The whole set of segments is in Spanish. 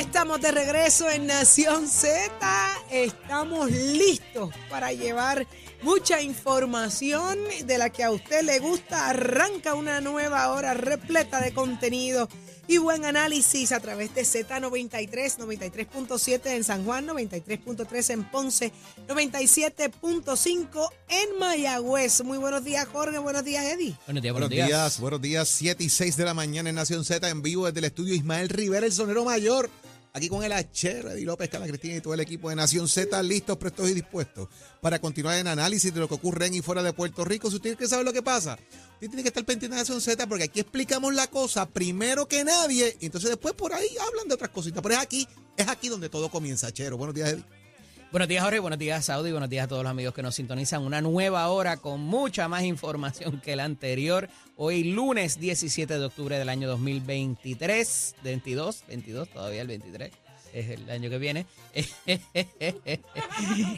estamos de regreso en Nación Z. Estamos listos para llevar mucha información de la que a usted le gusta. Arranca una nueva hora repleta de contenido y buen análisis a través de Z93, 93.7 en San Juan, 93.3 en Ponce, 97.5 en Mayagüez. Muy buenos días, Jorge. Buenos días, Eddie. Buenos días, Buenos días, buenos días. 7 y 6 de la mañana en Nación Z en vivo desde el estudio Ismael Rivera, el sonero mayor. Aquí con el Achero, Eddie López, Carla Cristina y todo el equipo de Nación Z, listos, prestos y dispuestos para continuar en análisis de lo que ocurre en y fuera de Puerto Rico. Si usted quiere saber lo que pasa, usted tiene que estar pendiente de Nación Z porque aquí explicamos la cosa primero que nadie y entonces después por ahí hablan de otras cositas. Pero es aquí, es aquí donde todo comienza, Achero. Buenos días, Eddie. Buenos días, Jorge. Buenos días, Saudi. Buenos días a todos los amigos que nos sintonizan. Una nueva hora con mucha más información que la anterior. Hoy, lunes 17 de octubre del año 2023. 22, 22, todavía el 23. Es el año que viene.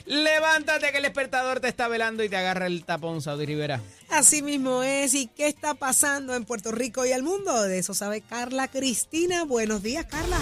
Levántate que el despertador te está velando y te agarra el tapón, Saudi Rivera. Así mismo es. ¿Y qué está pasando en Puerto Rico y el mundo? De eso sabe Carla Cristina. Buenos días, Carla.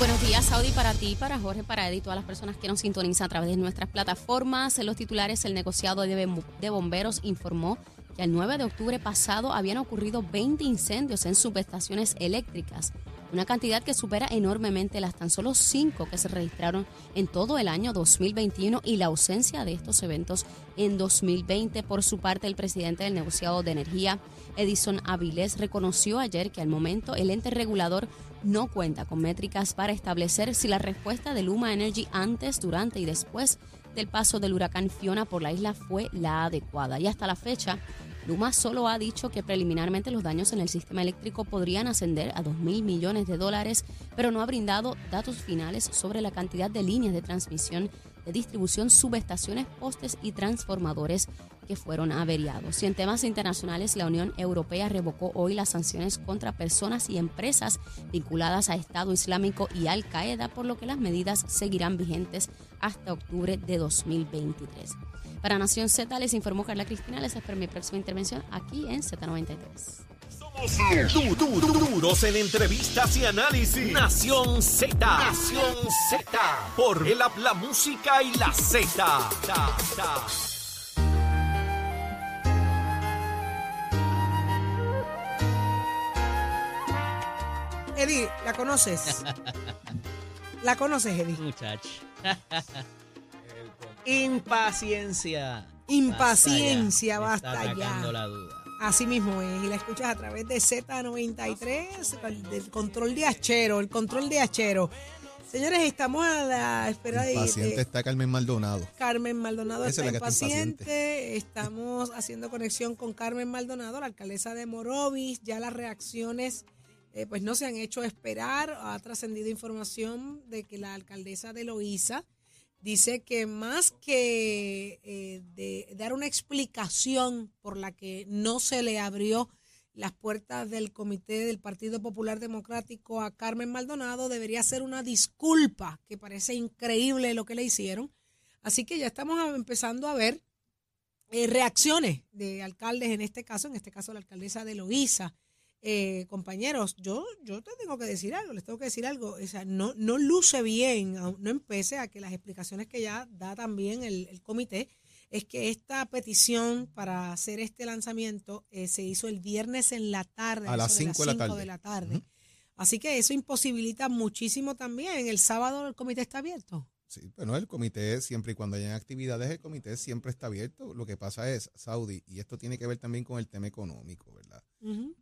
Buenos días, Saudi, para ti, para Jorge, para Eddie todas las personas que nos sintonizan a través de nuestras plataformas. En los titulares, el negociado de, de bomberos informó que el 9 de octubre pasado habían ocurrido 20 incendios en subestaciones eléctricas, una cantidad que supera enormemente las tan solo 5 que se registraron en todo el año 2021 y la ausencia de estos eventos en 2020. Por su parte, el presidente del negociado de energía, Edison Avilés, reconoció ayer que al momento el ente regulador no cuenta con métricas para establecer si la respuesta de Luma Energy antes, durante y después del paso del huracán Fiona por la isla fue la adecuada. Y hasta la fecha, Luma solo ha dicho que preliminarmente los daños en el sistema eléctrico podrían ascender a 2 mil millones de dólares, pero no ha brindado datos finales sobre la cantidad de líneas de transmisión, de distribución, subestaciones, postes y transformadores que fueron averiados. Y en temas internacionales, la Unión Europea revocó hoy las sanciones contra personas y empresas vinculadas a Estado Islámico y Al Qaeda, por lo que las medidas seguirán vigentes hasta octubre de 2023. Para Nación Z les informó Carla Cristina. Les espero mi próxima intervención aquí en Z93. Du- du- du- Duros en entrevistas y análisis. Nación Z. Nación Z. Por el la música y la Z. Eddie, ¿la conoces? ¿La conoces, Eddie? Muchacho. Impaciencia. Impaciencia, Basta basta ya. Me está ya. la duda. Así mismo es, y la escuchas a través de Z93, el- del control de Achero, el control de Achero. Señores, estamos a la espera de, Paciente de está Carmen Maldonado. Carmen Maldonado. Esa Está es impaciente. Estamos haciendo conexión con Carmen Maldonado, la alcaldesa de Morovis. Ya las reacciones eh, pues no se han hecho esperar. Ha trascendido información de que la alcaldesa de Loíza dice que más que eh, de dar una explicación por la que no se le abrió las puertas del comité del Partido Popular Democrático a Carmen Maldonado, debería ser una disculpa, que parece increíble lo que le hicieron. Así que ya estamos empezando a ver eh, reacciones de alcaldes en este caso, en este caso la alcaldesa de Loíza. Eh, compañeros, yo, yo te tengo que decir algo, les tengo que decir algo. O sea, no, no luce bien, no empecé a que las explicaciones que ya da también el, el comité, es que esta petición para hacer este lanzamiento eh, se hizo el viernes en la tarde, A las eso de cinco de la tarde. Así que eso imposibilita muchísimo también. El sábado el comité está abierto. Sí, bueno, el comité, siempre y cuando hayan actividades, el comité siempre está abierto. Lo que pasa es, Saudi, y esto tiene que ver también con el tema económico, ¿verdad?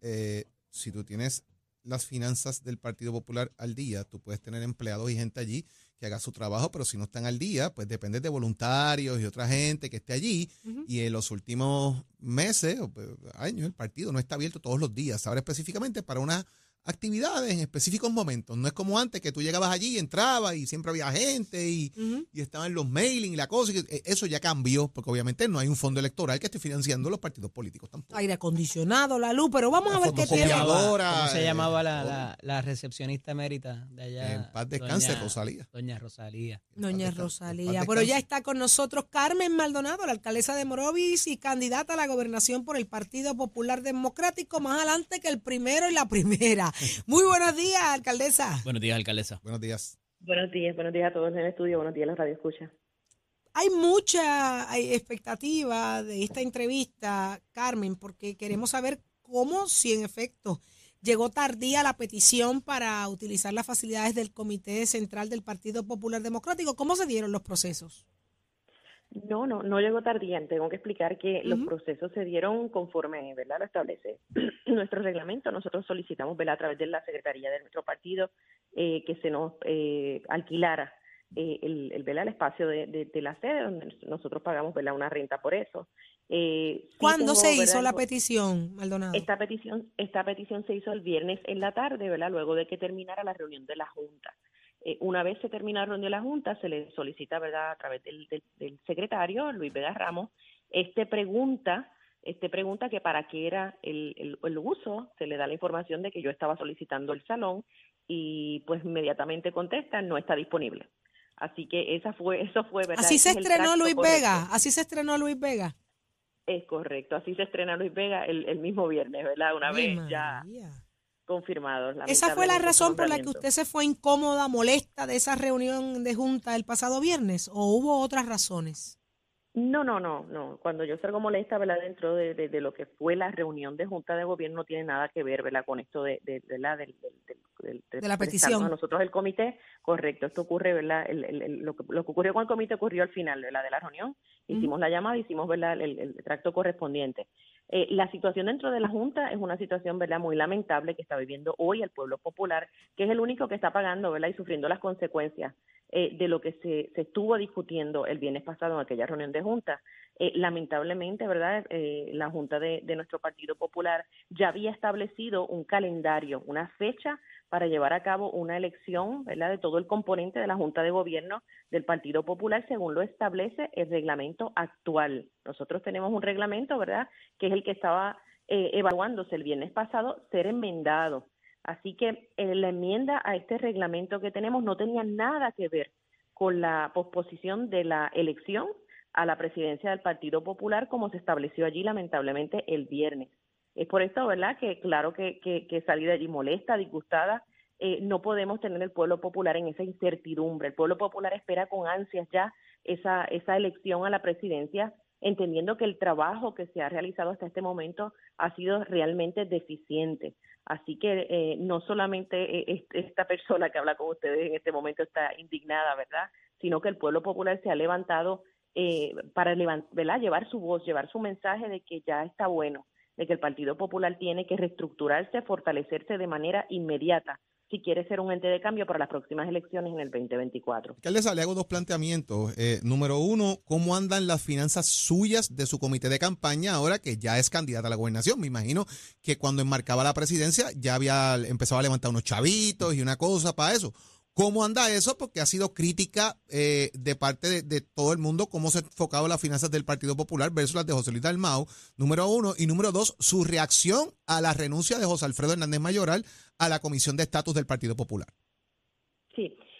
Eh, si tú tienes las finanzas del Partido Popular al día, tú puedes tener empleados y gente allí que haga su trabajo, pero si no están al día, pues depende de voluntarios y otra gente que esté allí. Y en los últimos meses o pues, años, el partido no está abierto todos los días, ahora específicamente para unas actividades en específicos momentos. No es como antes que tú llegabas allí y entrabas y siempre había gente y, y estaban los mailing y la cosa. y que, eh, eso ya cambió, porque obviamente no hay un fondo electoral que esté financiando los partidos políticos tampoco. Aire acondicionado, la luz, pero vamos a ver qué tiene. ¿Cómo se eh, llamaba la, la, la recepcionista emérita de allá? En paz descanse, Doña- Rosalía. Doña Rosalía. Doña Rosalía. Pero ya está con nosotros Carmen Maldonado, la alcaldesa de Morovis y candidata a la gobernación por el Partido Popular Democrático, más adelante que el primero y la primera. Muy buenos días, alcaldesa. Buenos días, alcaldesa. Buenos días. Buenos días, buenos días a todos en el estudio, buenos días a la radio escucha. Hay mucha hay expectativa de esta entrevista, Carmen, porque queremos saber cómo, si en efecto llegó tardía la petición para utilizar las facilidades del Comité Central del Partido Popular Democrático. ¿Cómo se dieron los procesos? No, no, no llegó tardía. Tengo que explicar que los procesos se dieron conforme, ¿verdad? Lo establece nuestro reglamento. Nosotros solicitamos, ¿verdad? A través de la secretaría de nuestro partido eh, que se nos eh, alquilara eh, el, el, el espacio de, de, la sede, donde nosotros pagamos ¿verdad? una renta por eso. Eh, ¿Cuándo se hizo la petición, Maldonado? Esta petición, esta petición se hizo el viernes en la tarde, ¿verdad? luego de que terminara la reunión de la Junta. Eh, una vez se termina la reunión de la Junta, se le solicita, ¿verdad?, a través del, del, secretario, Luis Vega Ramos, este pregunta, este pregunta que para qué era el, el, el, uso, se le da la información de que yo estaba solicitando el salón y pues inmediatamente contesta, no está disponible. Así que esa fue, eso fue, ¿verdad? Así se estrenó Luis Vega, así se estrenó Luis Vega. Es correcto, así se estrena Luis Vega el, el mismo viernes, ¿verdad? Una vez ya confirmados. ¿Esa fue la razón por la que usted se fue incómoda, molesta de esa reunión de junta el pasado viernes o hubo otras razones? No, no, no, no. Cuando yo salgo molesta, ¿verdad? Dentro de, de, lo que fue la reunión de junta de gobierno no tiene nada que ver, ¿verdad? Con esto de, de, la, de la petición. A nosotros el comité, correcto, esto ocurre, ¿verdad? El, el, lo, que, lo, que, ocurrió con el comité ocurrió al final, ¿verdad? De la reunión. Hicimos la llamada, hicimos, ¿verdad? El, tracto correspondiente. Eh, la situación dentro de la Junta es una situación, ¿verdad?, muy lamentable que está viviendo hoy el pueblo popular, que es el único que está pagando, ¿verdad?, y sufriendo las consecuencias eh, de lo que se, estuvo discutiendo el viernes pasado en aquella reunión de Junta. Eh, lamentablemente, ¿verdad?, la Junta de, de nuestro Partido Popular ya había establecido un calendario, una fecha para llevar a cabo una elección ¿verdad? de todo el componente de la Junta de Gobierno del Partido Popular según lo establece el reglamento actual. Nosotros tenemos un reglamento, ¿verdad?, que es el que estaba eh, evaluándose el viernes pasado, ser enmendado. Así que eh, la enmienda a este reglamento que tenemos no tenía nada que ver con la posposición de la elección a la presidencia del Partido Popular como se estableció allí lamentablemente el viernes. Es por esto, ¿verdad?, que claro que, que, salí de allí molesta, disgustada. Eh, no podemos tener el pueblo popular en esa incertidumbre. El pueblo popular espera con ansias ya esa, esa elección a la presidencia, entendiendo que el trabajo que se ha realizado hasta este momento ha sido realmente deficiente. Así que eh, no solamente eh, esta persona que habla con ustedes en este momento está indignada, ¿verdad? Sino que el pueblo popular se ha levantado eh, para ¿verdad? llevar su voz, llevar su mensaje de que ya está bueno, de que el Partido Popular tiene que reestructurarse, fortalecerse de manera inmediata si quiere ser un ente de cambio para las próximas elecciones en el 2024. Alcaldesa, le hago dos planteamientos. Eh, número uno, ¿cómo andan las finanzas suyas de su comité de campaña ahora que ya es candidata a la gobernación? Me imagino que cuando enmarcaba la presidencia ya había empezado a levantar unos chavitos y una cosa para eso. ¿Cómo anda eso? Porque ha sido crítica eh, de parte de, todo el mundo cómo se han enfocado las finanzas del Partido Popular versus las de José Luis Dalmau, número uno. Y número dos, su reacción a la renuncia de José Alfredo Hernández Mayoral a la Comisión de Estatus del Partido Popular.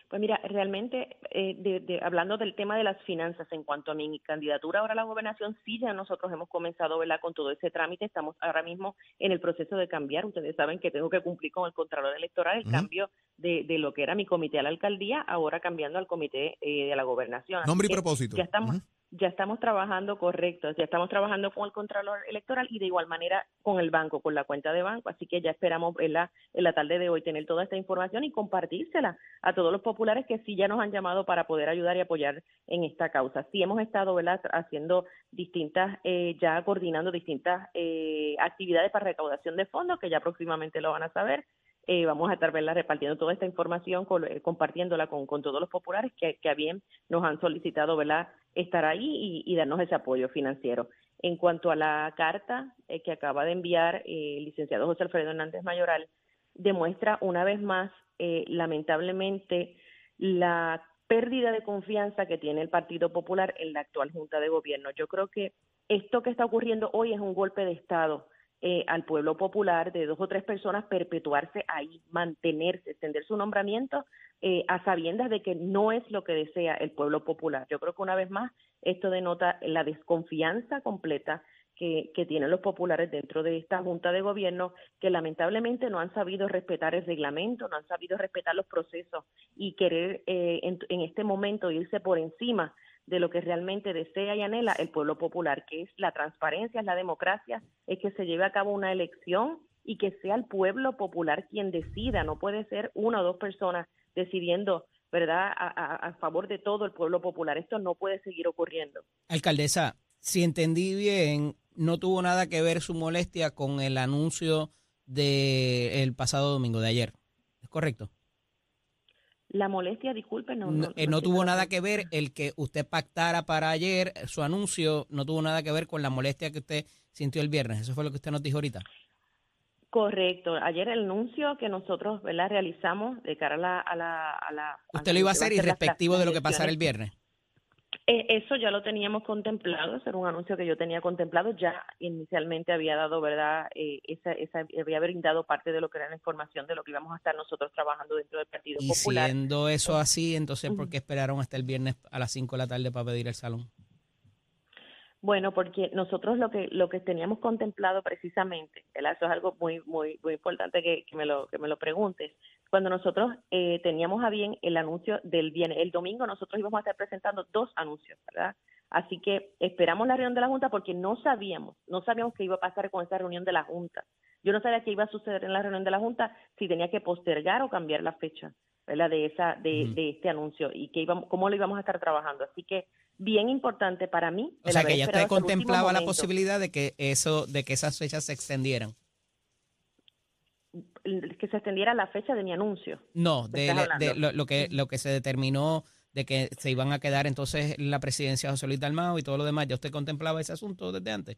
Pues mira, realmente, eh, de, hablando del tema de las finanzas en cuanto a mi candidatura ahora a la gobernación, sí ya nosotros hemos comenzado ¿verdad? con todo ese trámite. Estamos ahora mismo en el proceso de cambiar. Ustedes saben que tengo que cumplir con el Contralor Electoral el cambio de, de, lo que era mi comité a la alcaldía, ahora cambiando al comité eh, de la gobernación. Nombre y propósito. Ya estamos ya estamos trabajando correcto, ya estamos trabajando con el Contralor Electoral y de igual manera con el banco, con la cuenta de banco, así que ya esperamos en la, en la tarde de hoy tener toda esta información y compartírsela a todos los populares que sí ya nos han llamado para poder ayudar y apoyar en esta causa. Sí hemos estado ¿verdad? haciendo distintas, eh, ya coordinando distintas eh, actividades para recaudación de fondos, que ya próximamente lo van a saber, eh, vamos a estar ¿verdad? repartiendo toda esta información, eh, compartiéndola con, todos los populares que, que a bien nos han solicitado ¿verdad? estar ahí y, darnos ese apoyo financiero. En cuanto a la carta eh, que acaba de enviar el licenciado José Alfredo Hernández Mayoral, demuestra una vez más, lamentablemente, la pérdida de confianza que tiene el Partido Popular en la actual Junta de Gobierno. Yo creo que esto que está ocurriendo hoy es un golpe de Estado eh, al pueblo popular de dos o tres personas perpetuarse ahí, mantenerse, extender su nombramiento eh, a sabiendas de que no es lo que desea el pueblo popular. Yo creo que una vez más esto denota la desconfianza completa que, tienen los populares dentro de esta Junta de Gobierno, que lamentablemente no han sabido respetar el reglamento, no han sabido respetar los procesos y querer eh, en, en, este momento irse por encima de lo que realmente desea y anhela el pueblo popular, que es la transparencia, es la democracia, es que se lleve a cabo una elección y que sea el pueblo popular quien decida, no puede ser una o dos personas decidiendo ¿verdad?, a, a, favor de todo el pueblo popular. Esto no puede seguir ocurriendo. Alcaldesa, si entendí bien, no tuvo nada que ver su molestia con el anuncio del el pasado domingo, de ayer. ¿Es correcto? La molestia, disculpe, no. No, no, eh, no tuvo nada que ver el que usted pactara para ayer, su anuncio, no tuvo nada que ver con la molestia que usted sintió el viernes. Eso fue lo que usted nos dijo ahorita. Correcto. Ayer el anuncio que nosotros ¿verdad? realizamos de cara a la... A la, a la ¿Usted lo iba a hacer irrespectivo de lo que pasara el viernes? Eh, eso ya lo teníamos contemplado, ese era un anuncio que yo tenía contemplado, ya inicialmente había dado, ¿verdad? Eh, esa, esa, había brindado parte de lo que era la información de lo que íbamos a estar nosotros trabajando dentro del Partido y Popular. siendo eso así, entonces, ¿por qué esperaron hasta el viernes a las 5 de la tarde para pedir el salón? Bueno, porque nosotros lo que lo que teníamos contemplado precisamente, ¿verdad? eso es algo muy muy muy importante que, que me lo que me lo preguntes. Cuando nosotros eh, teníamos a bien el anuncio del viernes, el domingo nosotros íbamos a estar presentando dos anuncios, ¿verdad? Así que esperamos la reunión de la Junta porque no sabíamos, no sabíamos qué iba a pasar con esa reunión de la Junta. Yo no sabía qué iba a suceder en la reunión de la Junta, si tenía que postergar o cambiar la fecha, ¿verdad? De esa de, de este anuncio y que íbamos, cómo lo íbamos a estar trabajando. Así que bien importante para mí. O sea, que ya usted contemplaba la posibilidad de que eso, de que esas fechas se extendieran. Que se extendiera la fecha de mi anuncio. No, de, de lo, lo, que lo que se determinó de que se iban a quedar entonces la presidencia de José Luis Dalmao y todo lo demás. ¿Ya usted contemplaba ese asunto desde antes?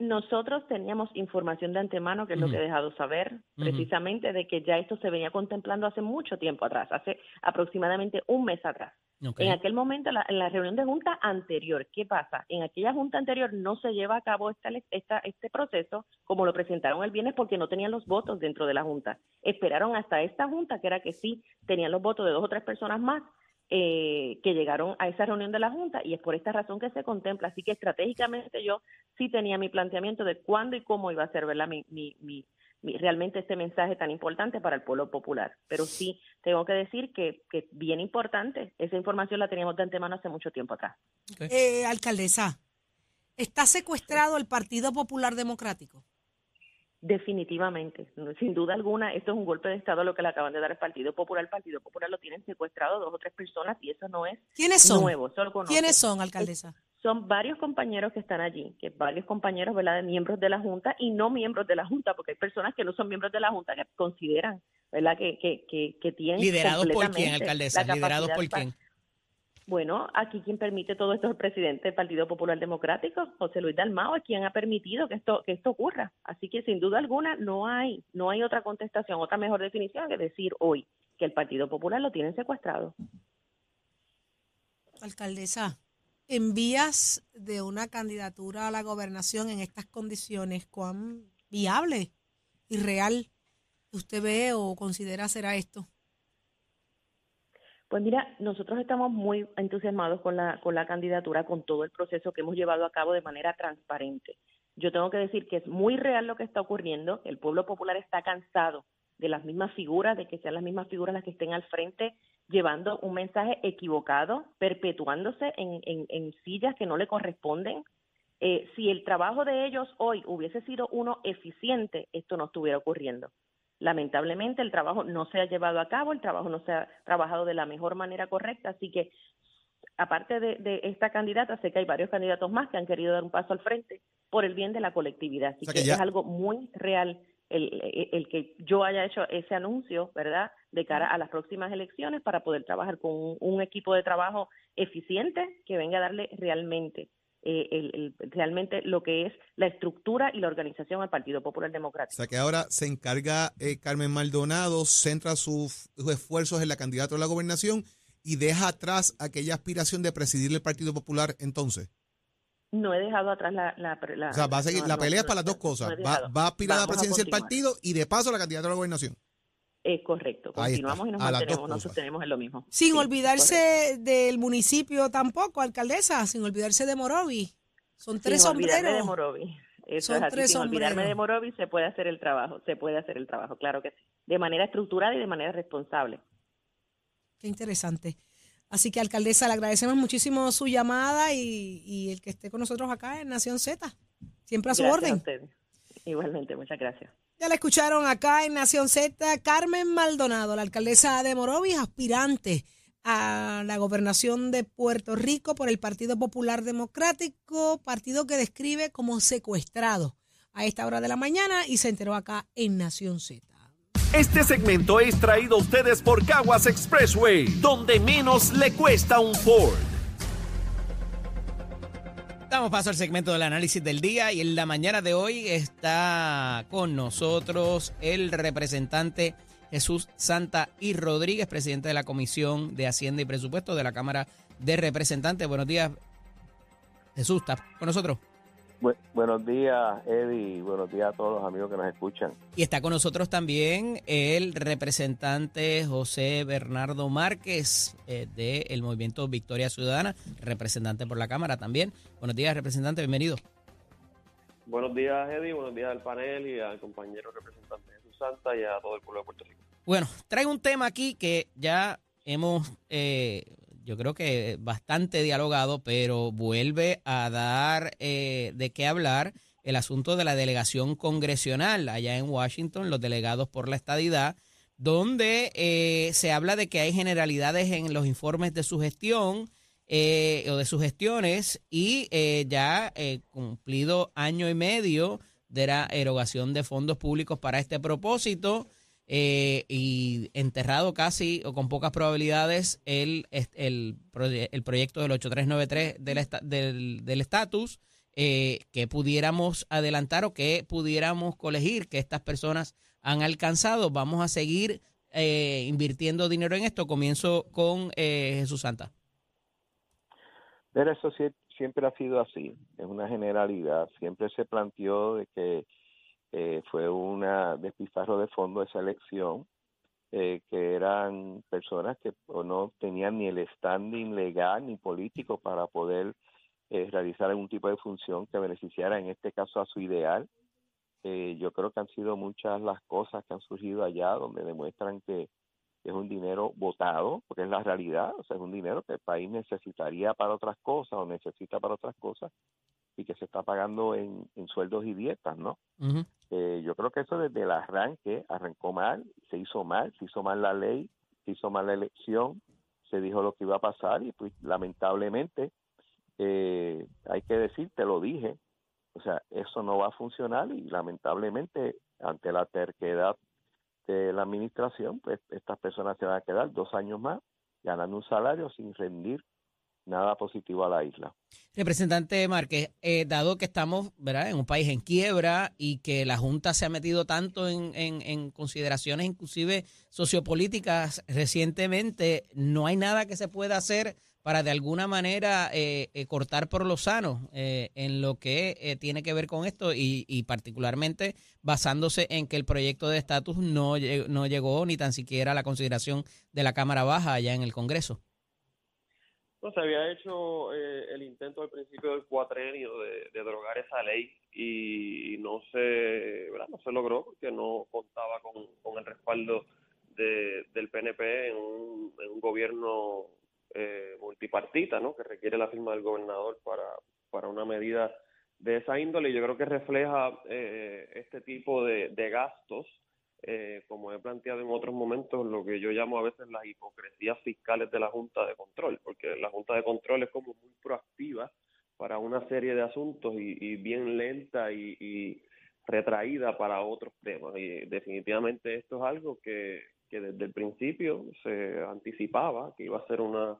Nosotros teníamos información de antemano, que es uh -huh. lo que he dejado saber, precisamente uh -huh. de que ya esto se venía contemplando hace mucho tiempo atrás, hace aproximadamente un mes atrás. En aquel momento, la, en la reunión de junta anterior, ¿qué pasa? En aquella junta anterior no se lleva a cabo esta, esta, este proceso como lo presentaron el viernes porque no tenían los votos dentro de la junta. Esperaron hasta esta junta, que era que sí tenían los votos de dos o tres personas más, eh, que llegaron a esa reunión de la Junta y es por esta razón que se contempla. Así que estratégicamente yo sí tenía mi planteamiento de cuándo y cómo iba a ser ¿verdad? Mi, mi, mi, realmente este mensaje tan importante para el pueblo popular. Pero sí tengo que decir que, que bien importante, esa información la teníamos de antemano hace mucho tiempo atrás. Okay. Eh, alcaldesa, ¿está secuestrado el Partido Popular Democrático? Definitivamente, sin duda alguna, esto es un golpe de Estado lo que le acaban de dar al Partido Popular. El Partido Popular lo tienen secuestrado dos o tres personas y eso no es ¿Quiénes son? nuevo. ¿Quiénes son, alcaldesa? Son varios compañeros que están allí, que varios compañeros, ¿verdad?, de miembros de la Junta y no miembros de la Junta, porque hay personas que no son miembros de la Junta que consideran, ¿verdad?, que, que, que, que tienen. ¿Liderados por quién, alcaldesa? ¿Liderados por quién? Bueno, aquí quien permite todo esto es el presidente del Partido Popular Democrático, José Luis Dalmao, es quien ha permitido que esto que esto ocurra. Así que sin duda alguna no hay no hay otra contestación, otra mejor definición que decir hoy que el Partido Popular lo tienen secuestrado. Alcaldesa, en vías de una candidatura a la gobernación en estas condiciones, ¿cuán viable y real usted ve o considera será esto? Pues mira, nosotros estamos muy entusiasmados con la, con la candidatura, con todo el proceso que hemos llevado a cabo de manera transparente. Yo tengo que decir que es muy real lo que está ocurriendo, el pueblo popular está cansado de las mismas figuras, de que sean las mismas figuras las que estén al frente, llevando un mensaje equivocado, perpetuándose en, en, en sillas que no le corresponden. Eh, si el trabajo de ellos hoy hubiese sido uno eficiente, esto no estuviera ocurriendo. Lamentablemente el trabajo no se ha llevado a cabo, el trabajo no se ha trabajado de la mejor manera correcta, así que aparte de, de esta candidata, sé que hay varios candidatos más que han querido dar un paso al frente por el bien de la colectividad, así o sea que, que es algo muy real el, el, el, que yo haya hecho ese anuncio, ¿verdad?, de cara a las próximas elecciones para poder trabajar con un, un equipo de trabajo eficiente que venga a darle realmente eh, el, el, realmente lo que es la estructura y la organización al Partido Popular Democrático. O sea que ahora se encarga eh, Carmen Maldonado, centra sus, sus, esfuerzos en la candidata a la gobernación y deja atrás aquella aspiración de presidir el Partido Popular entonces. No he dejado atrás la... la, la o sea, va a seguir, no, la pelea no, es para las dos cosas. Va, va, a aspirar a la presidencia del partido y de paso a la candidata a la gobernación. Es correcto, continuamos y nos a mantenemos, nos sostenemos en lo mismo. Sin sí, olvidarse correcto. del municipio tampoco, alcaldesa, sin olvidarse de Morovi. Son tres Sin olvidarme de sombreros. Morovis. Eso Son es así, tres sin olvidarme sombreros. de Morovis se puede hacer el trabajo, se puede hacer el trabajo, claro que sí. De manera estructurada y de manera responsable. Qué interesante. Así que, alcaldesa, le agradecemos muchísimo su llamada y, y el que esté con nosotros acá en Nación Z. Siempre a su Gracias orden. Igualmente, muchas gracias. Ya la escucharon acá en Nación Z, Carmen Maldonado, la alcaldesa de Morovis, aspirante a la gobernación de Puerto Rico por el Partido Popular Democrático, partido que describe como secuestrado a esta hora de la mañana y se enteró acá en Nación Z. Este segmento es traído a ustedes por Caguas Expressway, donde menos le cuesta un Ford. Damos paso al segmento del análisis del día y en la mañana de hoy está con nosotros el representante Jesús Santa y Rodríguez, presidente de la Comisión de Hacienda y Presupuesto de la Cámara de Representantes. Buenos días, Jesús, ¿estás con nosotros? Bu- buenos días, Eddie. Buenos días a todos los amigos que nos escuchan. Y está con nosotros también el representante José Bernardo Márquez eh, del Movimiento Victoria Ciudadana, representante por la Cámara también. Buenos días, representante, bienvenido. Buenos días, Eddie. Buenos días al panel y al compañero representante Jesús Santa y a todo el pueblo de Puerto Rico. Bueno, traigo un tema aquí que ya hemos, eh, yo creo que bastante dialogado, pero vuelve a dar eh, de qué hablar el asunto de la delegación congresional allá en Washington, los delegados por la estadidad, donde eh, se habla de que hay generalidades en los informes de su gestión eh, o de sus gestiones y eh, ya eh, cumplido año y medio de la erogación de fondos públicos para este propósito eh, y enterrado casi o con pocas probabilidades el el, el proyecto del 8393 del del del estatus eh, que pudiéramos adelantar o que pudiéramos colegir que estas personas han alcanzado. Vamos a seguir eh, invirtiendo dinero en esto. Comienzo con eh, Jesús Santa. Pero eso sie- siempre ha sido así, es una generalidad. Siempre se planteó de que eh, fue una despilfarro de fondo esa elección, eh, que eran personas que no tenían ni el standing legal ni político para poder eh, realizar algún tipo de función que beneficiara, en este caso, a su ideal. Eh, yo creo que han sido muchas las cosas que han surgido allá donde demuestran que es un dinero votado, porque es la realidad, o sea, es un dinero que el país necesitaría para otras cosas o necesita para otras cosas y que se está pagando en, en sueldos y dietas, ¿no? Eh, yo creo que eso desde el arranque arrancó mal, se hizo mal, se hizo mal la ley, se hizo mal la elección, se dijo lo que iba a pasar y pues lamentablemente eh, hay que decir, te lo dije, o sea, eso no va a funcionar y lamentablemente ante la terquedad de la administración, pues estas personas se van a quedar dos años más ganando un salario sin rendir nada positivo a la isla. Representante Márquez, eh, dado que estamos en un país en quiebra y que la Junta se ha metido tanto en, consideraciones inclusive sociopolíticas recientemente, no hay nada que se pueda hacer para de alguna manera eh, eh, cortar por lo sano eh, en lo que tiene que ver con esto y, y particularmente basándose en que el proyecto de estatus no, no llegó ni tan siquiera a la consideración de la Cámara Baja allá en el Congreso. No, se había hecho eh, el intento al principio del cuatrenio de, derogar esa ley y no se, no se logró porque no contaba con, el respaldo de, del PNP en un, gobierno eh, multipartita, ¿no? que requiere la firma del gobernador para, para una medida de esa índole. Y yo creo que refleja eh, este tipo de gastos eh, como he planteado en otros momentos, lo que yo llamo a veces las hipocresías fiscales de la Junta de Control, porque la Junta de Control es como muy proactiva para una serie de asuntos y, y bien lenta y, y retraída para otros temas. Y definitivamente esto es algo que, que desde el principio se anticipaba que iba a ser una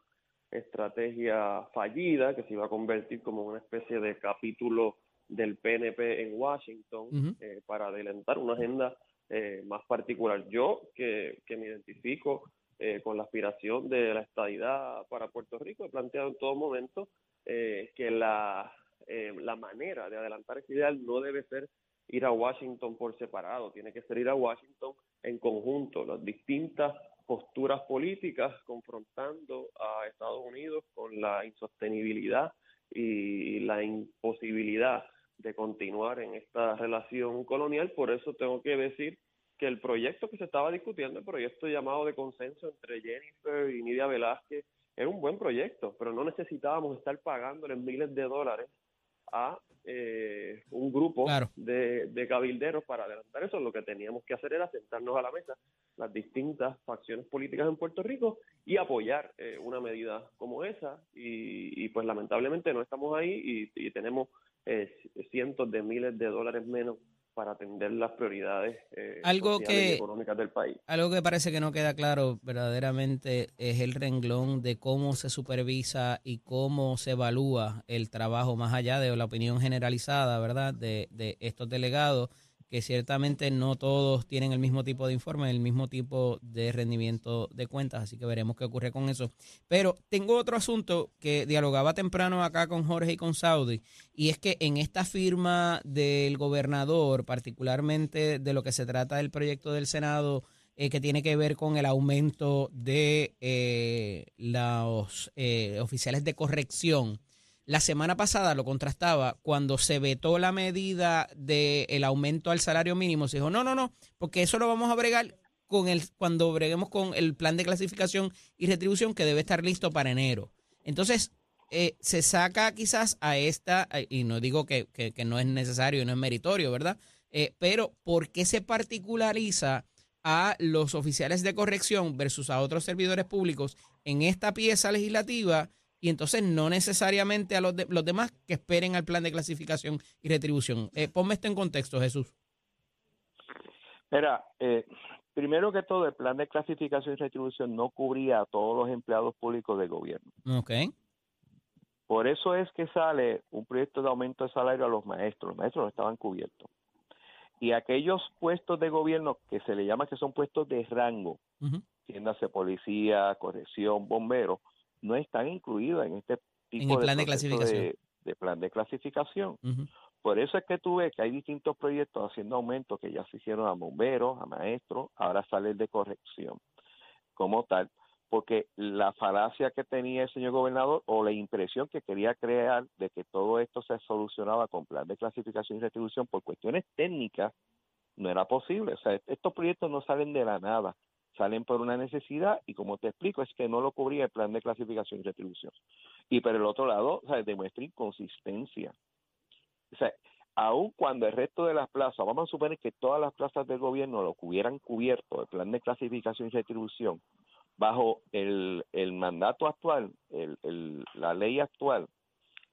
estrategia fallida, que se iba a convertir como una especie de capítulo del PNP en Washington eh, para adelantar una agenda eh, más particular. Yo, que, me identifico eh, con la aspiración de la estadidad para Puerto Rico, he planteado en todo momento eh, que la, eh, la manera de adelantar ese ideal no debe ser ir a Washington por separado, tiene que ser ir a Washington en conjunto, las distintas posturas políticas confrontando a Estados Unidos con la insostenibilidad y la imposibilidad de continuar en esta relación colonial. Por eso tengo que decir que el proyecto que se estaba discutiendo, el proyecto llamado de consenso entre Jennifer y Nidia Velázquez, era un buen proyecto, pero no necesitábamos estar pagándole miles de dólares a eh, un grupo de, cabilderos para adelantar eso. Lo que teníamos que hacer era sentarnos a la mesa las distintas facciones políticas en Puerto Rico y apoyar eh, una medida como esa. Y, pues lamentablemente no estamos ahí y, tenemos eh, cientos de miles de dólares menos para atender las prioridades eh, algo que, y económicas del país. Algo que parece que no queda claro verdaderamente es el renglón de cómo se supervisa y cómo se evalúa el trabajo más allá de la opinión generalizada, ¿verdad?, de, de estos delegados que ciertamente no todos tienen el mismo tipo de informe, el mismo tipo de rendimiento de cuentas, así que veremos qué ocurre con eso. Pero tengo otro asunto que dialogaba temprano acá con Jorge y con Saudi, y es que en esta firma del gobernador, particularmente de lo que se trata del proyecto del Senado, eh, que tiene que ver con el aumento de eh, los eh, oficiales de corrección, la semana pasada lo contrastaba cuando se vetó la medida del aumento al salario mínimo. Se dijo, no, no, no, porque eso lo vamos a bregar con el, cuando breguemos con el plan de clasificación y retribución que debe estar listo para enero. Entonces, eh, se saca quizás a esta, eh, y no digo que, que, no es necesario y no es meritorio, ¿verdad? Eh, pero ¿por qué se particulariza a los oficiales de corrección versus a otros servidores públicos en esta pieza legislativa? Y entonces no necesariamente a los, los demás que esperen al plan de clasificación y retribución. Eh, ponme esto en contexto, Jesús. Mira, eh, primero que todo, el plan de clasificación y retribución no cubría a todos los empleados públicos del gobierno. Ok. Por eso es que sale un proyecto de aumento de salario a los maestros. Los maestros no estaban cubiertos. Y aquellos puestos de gobierno que se le llama que son puestos de rango, uh policía, corrección, bomberos, no están incluidos en este tipo de, plan de, clasificación. De, plan de clasificación. Por eso es que tú ves que hay distintos proyectos haciendo aumentos que ya se hicieron a bomberos, a maestros, ahora sale el de corrección como tal, porque la falacia que tenía el señor gobernador o la impresión que quería crear de que todo esto se solucionaba con plan de clasificación y retribución por cuestiones técnicas no era posible. O sea, estos proyectos no salen de la nada salen por una necesidad y como te explico es que no lo cubría el plan de clasificación y retribución. Y por el otro lado, o sea, demuestra inconsistencia. O sea, aun cuando el resto de las plazas, vamos a suponer que todas las plazas del gobierno lo hubieran cubierto el plan de clasificación y retribución bajo el, mandato actual, la ley actual,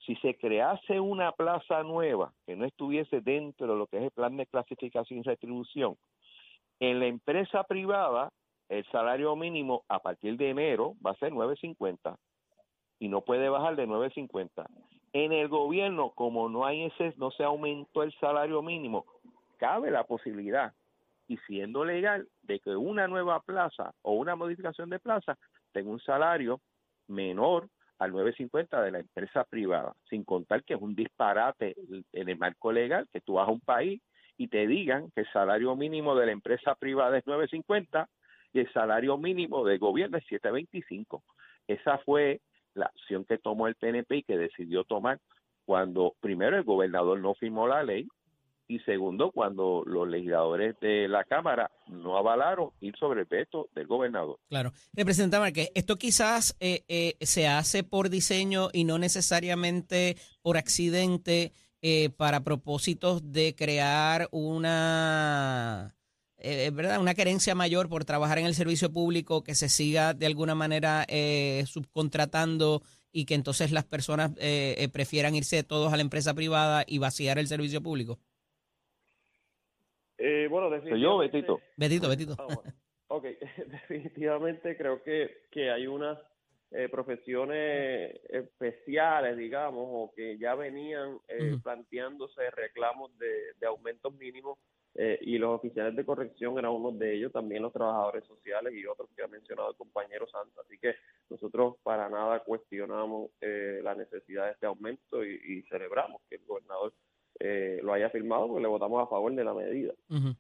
si se crease una plaza nueva que no estuviese dentro de lo que es el plan de clasificación y retribución, en la empresa privada el salario mínimo a partir de enero va a ser 9.50 y no puede bajar de 9.50. En el gobierno, como no hay ese, no se aumentó el salario mínimo, cabe la posibilidad y siendo legal de que una nueva plaza o una modificación de plaza tenga un salario menor al 9.50 de la empresa privada, sin contar que es un disparate en el marco legal que tú vas a un país y te digan que el salario mínimo de la empresa privada es 9.50 el salario mínimo del gobierno es 725. Esa fue la acción que tomó el PNP y que decidió tomar cuando primero el gobernador no firmó la ley y segundo cuando los legisladores de la Cámara no avalaron ir sobre el veto del gobernador. Claro. Representante que esto quizás eh, eh, se hace por diseño y no necesariamente por accidente eh, para propósitos de crear una eh, ¿verdad? una querencia mayor por trabajar en el servicio público, que se siga de alguna manera eh, subcontratando y que entonces las personas eh, eh, prefieran irse todos a la empresa privada y vaciar el servicio público? bueno, definitivamente. yo, Betito. Betito, Betito. Ah, ok, definitivamente creo que, que hay unas profesiones especiales, digamos, o que ya venían planteándose reclamos de, de aumentos mínimos eh, y los oficiales de corrección eran uno de ellos, también los trabajadores sociales y otros que ha mencionado el compañero Santos. Así que nosotros para nada cuestionamos eh, la necesidad de este aumento y, celebramos que el gobernador eh, lo haya firmado, porque le votamos a favor de la medida.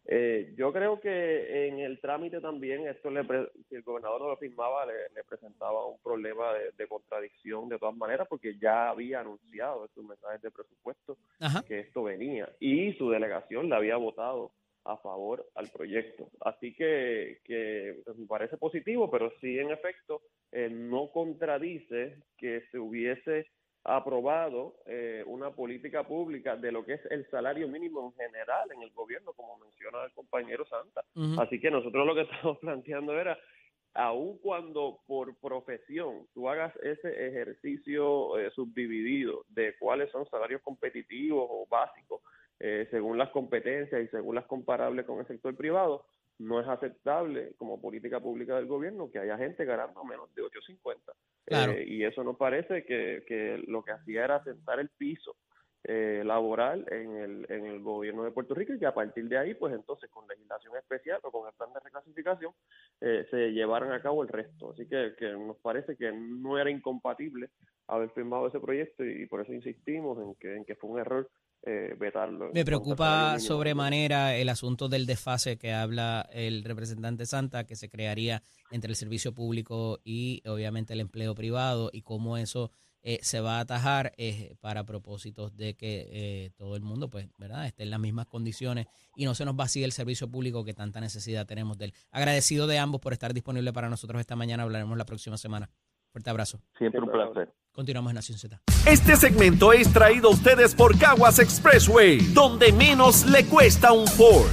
Eh, yo creo que en el trámite también, esto le pre- si el gobernador no lo firmaba, le, le presentaba un problema de, de contradicción de todas maneras, porque ya había anunciado en sus mensajes de presupuesto que esto venía y su delegación le había votado a favor al proyecto. Así que, que pues, me parece positivo, pero sí en efecto eh, no contradice que se hubiese aprobado eh, una política pública de lo que es el salario mínimo en general en el gobierno, como menciona el compañero Santa. Así que nosotros lo que estamos planteando era, aun cuando por profesión tú hagas ese ejercicio eh, subdividido de cuáles son salarios competitivos o básicos, eh, según las competencias y según las comparables con el sector privado, no es aceptable como política pública del gobierno que haya gente ganando menos de 8.50. Claro. Eh, y eso nos parece que, que lo que hacía era sentar el piso eh, laboral en el, en el gobierno de Puerto Rico y que a partir de ahí, pues entonces con legislación especial o con el plan de reclasificación, eh, se llevaran a cabo el resto. Así que, que nos parece que no era incompatible haber firmado ese proyecto y, por eso insistimos en que, en que fue un error eh, vetarlo. Me preocupa sobremanera el asunto del desfase que habla el representante Santa, que se crearía entre el servicio público y obviamente el empleo privado y cómo eso eh, se va a atajar eh, para propósitos de que eh, todo el mundo, pues, ¿verdad?, esté en las mismas condiciones y no se nos vacíe el servicio público que tanta necesidad tenemos de él. Agradecido de ambos por estar disponible para nosotros esta mañana. Hablaremos la próxima semana. Fuerte abrazo. Siempre un placer. Continuamos en Nación Z. Este segmento es traído a ustedes por Caguas Expressway, donde menos le cuesta un Ford.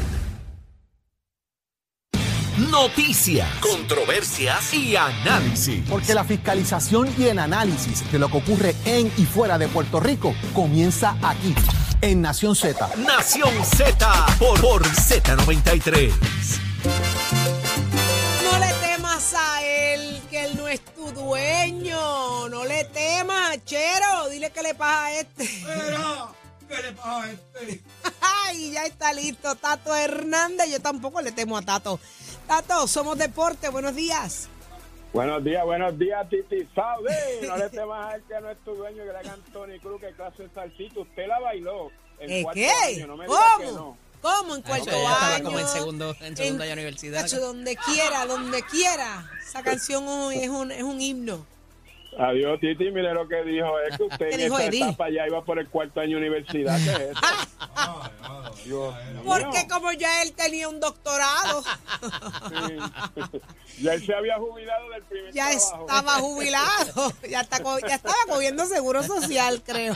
Noticias, controversias y análisis. Porque la fiscalización y el análisis de lo que ocurre en y fuera de Puerto Rico comienza aquí, en Nación Z. Nación Z por, por Z93. Dueño. No le temas, chero. Dile que le pasa a este. ¿Qué le pasa a este? Ay, ya está listo. Tato Hernández. Yo tampoco le temo a Tato. Tato, somos deporte. Buenos días. Buenos días, buenos días, Titi Sabe. No le temas a él que no es tu dueño, que era Anthony Cruz, que clase de salsita. Usted la bailó en ¿Eh, cuarto ¿Qué? año, no me diga que ¿Cómo? no. ¿Cómo? En Ah, cuarto eso ya estaba año. como en segundo, en segundo año de universidad. Tacho, donde quiera, donde quiera. Esa canción es un, es un himno. Adiós, Titi. Mire lo que dijo. Es que usted ¿Qué en esa Eddie? etapa ya iba por el cuarto año de universidad. ¿Qué es eso? Porque como ya él tenía un doctorado, Sí. ya él se había jubilado del primer ya trabajo. estaba jubilado, ya, está, ya estaba cogiendo seguro social, creo.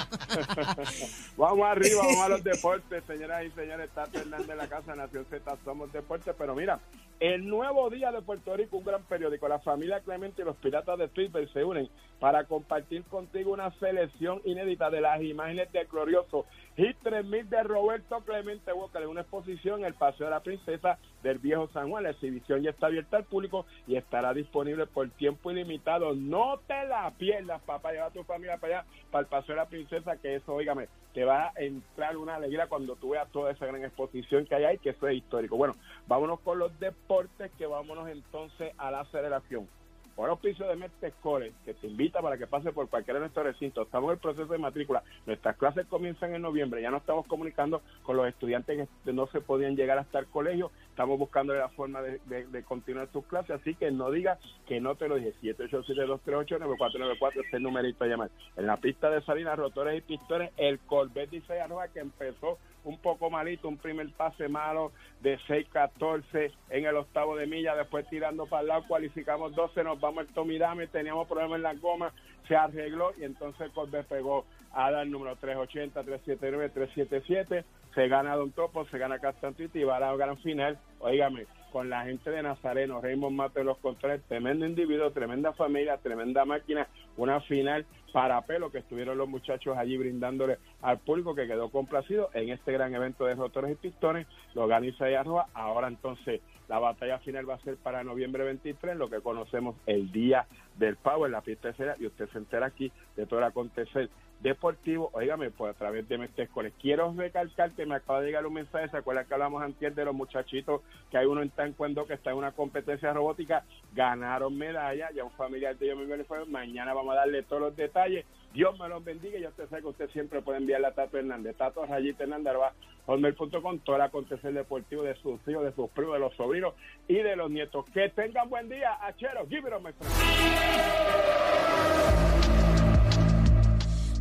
Vamos arriba, vamos a los deportes, señoras y señores. Tato Hernández de la Casa Nación Z, somos deportes. Pero mira, el nuevo día de Puerto Rico, un gran periódico, la familia Clemente y los Piratas de Pittsburgh se unen para compartir contigo una selección inédita de las imágenes del glorioso Hit 3000 de Roberto Clemente Walker en una exposición en el Paseo de la Princesa del Viejo San Juan. La exhibición ya está abierta al público y estará disponible por tiempo ilimitado. No te la pierdas, papá. Lleva a tu familia para allá, para el Paseo de la Princesa, que eso, óigame, te va a entrar una alegría cuando tú veas toda esa gran exposición que hay ahí, que eso es histórico. Bueno, vámonos con los deportes, que vámonos entonces a la aceleración. Por auspicio de Metescore, que te invita para que pase por cualquiera de nuestros recintos. Estamos en el proceso de matrícula. Nuestras clases comienzan en noviembre. Ya nos estamos comunicando con los estudiantes que no se podían llegar hasta el colegio. Estamos buscando la forma de continuar tus clases. Así que no digas que no te lo dije. 787-238-9494 es el numerito a llamar. En la pista de Salinas, rotores y pistones, el Corvette dice Arroja que empezó un poco malito, un primer pase malo de 6-14 en el octavo de milla, después tirando para el lado, cualificamos 12, nos vamos al Tomirame, teníamos problemas en la goma, se arregló y entonces el Corvette pegó a dar número 380, 379, 377, se gana Don Topo, se gana Castantito y va a la gran final, oígame, con la gente de Nazareno, Raymond Mate los Contras, tremendo individuo, tremenda familia, tremenda máquina, una final para pelo que estuvieron los muchachos allí brindándole al público que quedó complacido en este gran evento de rotores y pistones, lo organiza Arroa, ahora entonces la batalla final va a ser para noviembre 23, lo que conocemos el día del pavo en la fiesta de cera y usted se entera aquí de todo el acontecer deportivo, oígame, pues a través de Metescoles. Quiero recalcar que me acaba de llegar un mensaje, ¿se acuerdan que hablamos antes de los muchachitos que hay uno en Taekwondo que está en una competencia robótica? Ganaron medalla, ya un familiar de ellos me fue, mañana vamos a darle todos los detalles. Dios me los bendiga y yo usted sabe que usted siempre puede enviarle a Tato Hernández, Tato Rayita Hernández, hotmail.com, todo el acontecer deportivo de sus hijos, de sus primos, de los sobrinos y de los nietos. Que tengan buen día, Achero, give it up, my.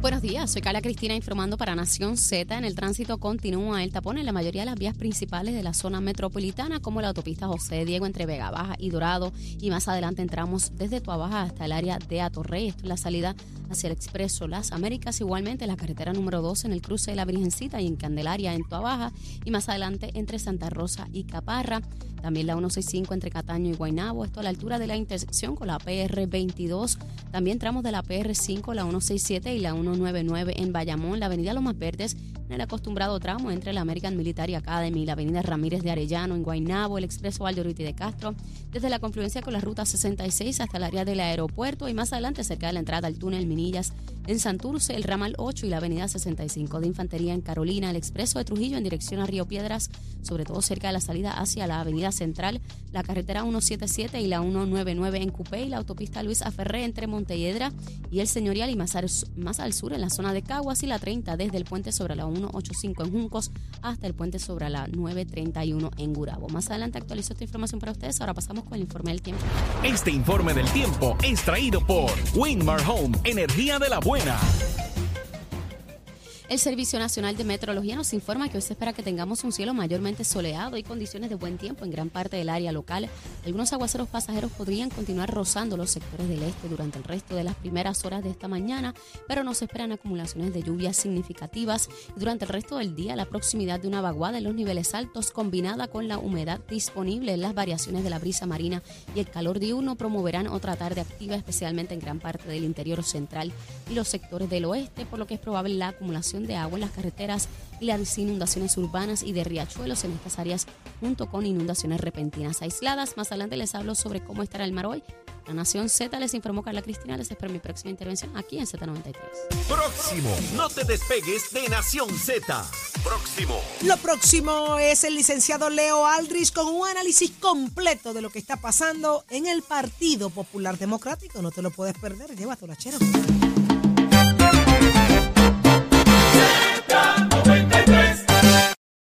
Buenos días, soy Carla Cristina informando para Nación Z. En el tránsito continúa el tapón en la mayoría de las vías principales de la zona metropolitana, como la autopista José Diego entre Vega Baja y Dorado. Y más adelante entramos desde Tuabaja hasta el área de Atorrey. Esto es la salida hacia el Expreso Las Américas. Igualmente la carretera número 2 en el cruce de la Virgencita y en Candelaria en Tuabaja. Y más adelante entre Santa Rosa y Caparra. También la 165 entre Cataño y Guaynabo, esto a la altura de la intersección con la PR22. También tramos de la PR5, la 167 y la 199 en Bayamón, la avenida Lomas Verdes, en el acostumbrado tramo entre la American Military Academy la avenida Ramírez de Arellano en Guaynabo, el expreso Valdoriti de Castro, desde la confluencia con la ruta 66 hasta el área del aeropuerto y más adelante cerca de la entrada al túnel Minillas en Santurce, el ramal 8 y la avenida 65 de Infantería en Carolina, el expreso de Trujillo en dirección a Río Piedras, sobre todo cerca de la salida hacia la avenida Central, la carretera 177 y la 199 en Cupé y la autopista Luis Aferré entre Montelledra y el Señorial y más al, más al sur en la zona de Caguas y la 30 desde el puente sobre la 185 en Juncos hasta el puente sobre la 931 en Gurabo. Más adelante actualizo esta información para ustedes. Ahora pasamos con el informe del tiempo. Este informe del tiempo es traído por Winmar Home, energía de la buena. El Servicio Nacional de Meteorología nos informa que hoy se espera que tengamos un cielo mayormente soleado y condiciones de buen tiempo en gran parte del área local. Algunos aguaceros pasajeros podrían continuar rozando los sectores del este durante el resto de las primeras horas de esta mañana, pero no se esperan acumulaciones de lluvias significativas. Durante el resto del día, la proximidad de una vaguada en los niveles altos combinada con la humedad disponible, las variaciones de la brisa marina y el calor diurno promoverán otra tarde activa, especialmente en gran parte del interior central y los sectores del oeste, por lo que es probable la acumulación de agua en las carreteras y las inundaciones urbanas y de riachuelos en estas áreas, junto con inundaciones repentinas aisladas. Más adelante les hablo sobre cómo estará el mar hoy. La Nación Z les informó Carla Cristina. Les espero mi próxima intervención aquí en Z93. Próximo, no te despegues de Nación Z. Próximo. Lo próximo es el licenciado Leo Aldrich con un análisis completo de lo que está pasando en el Partido Popular Democrático. No te lo puedes perder. Llévatelo, chero.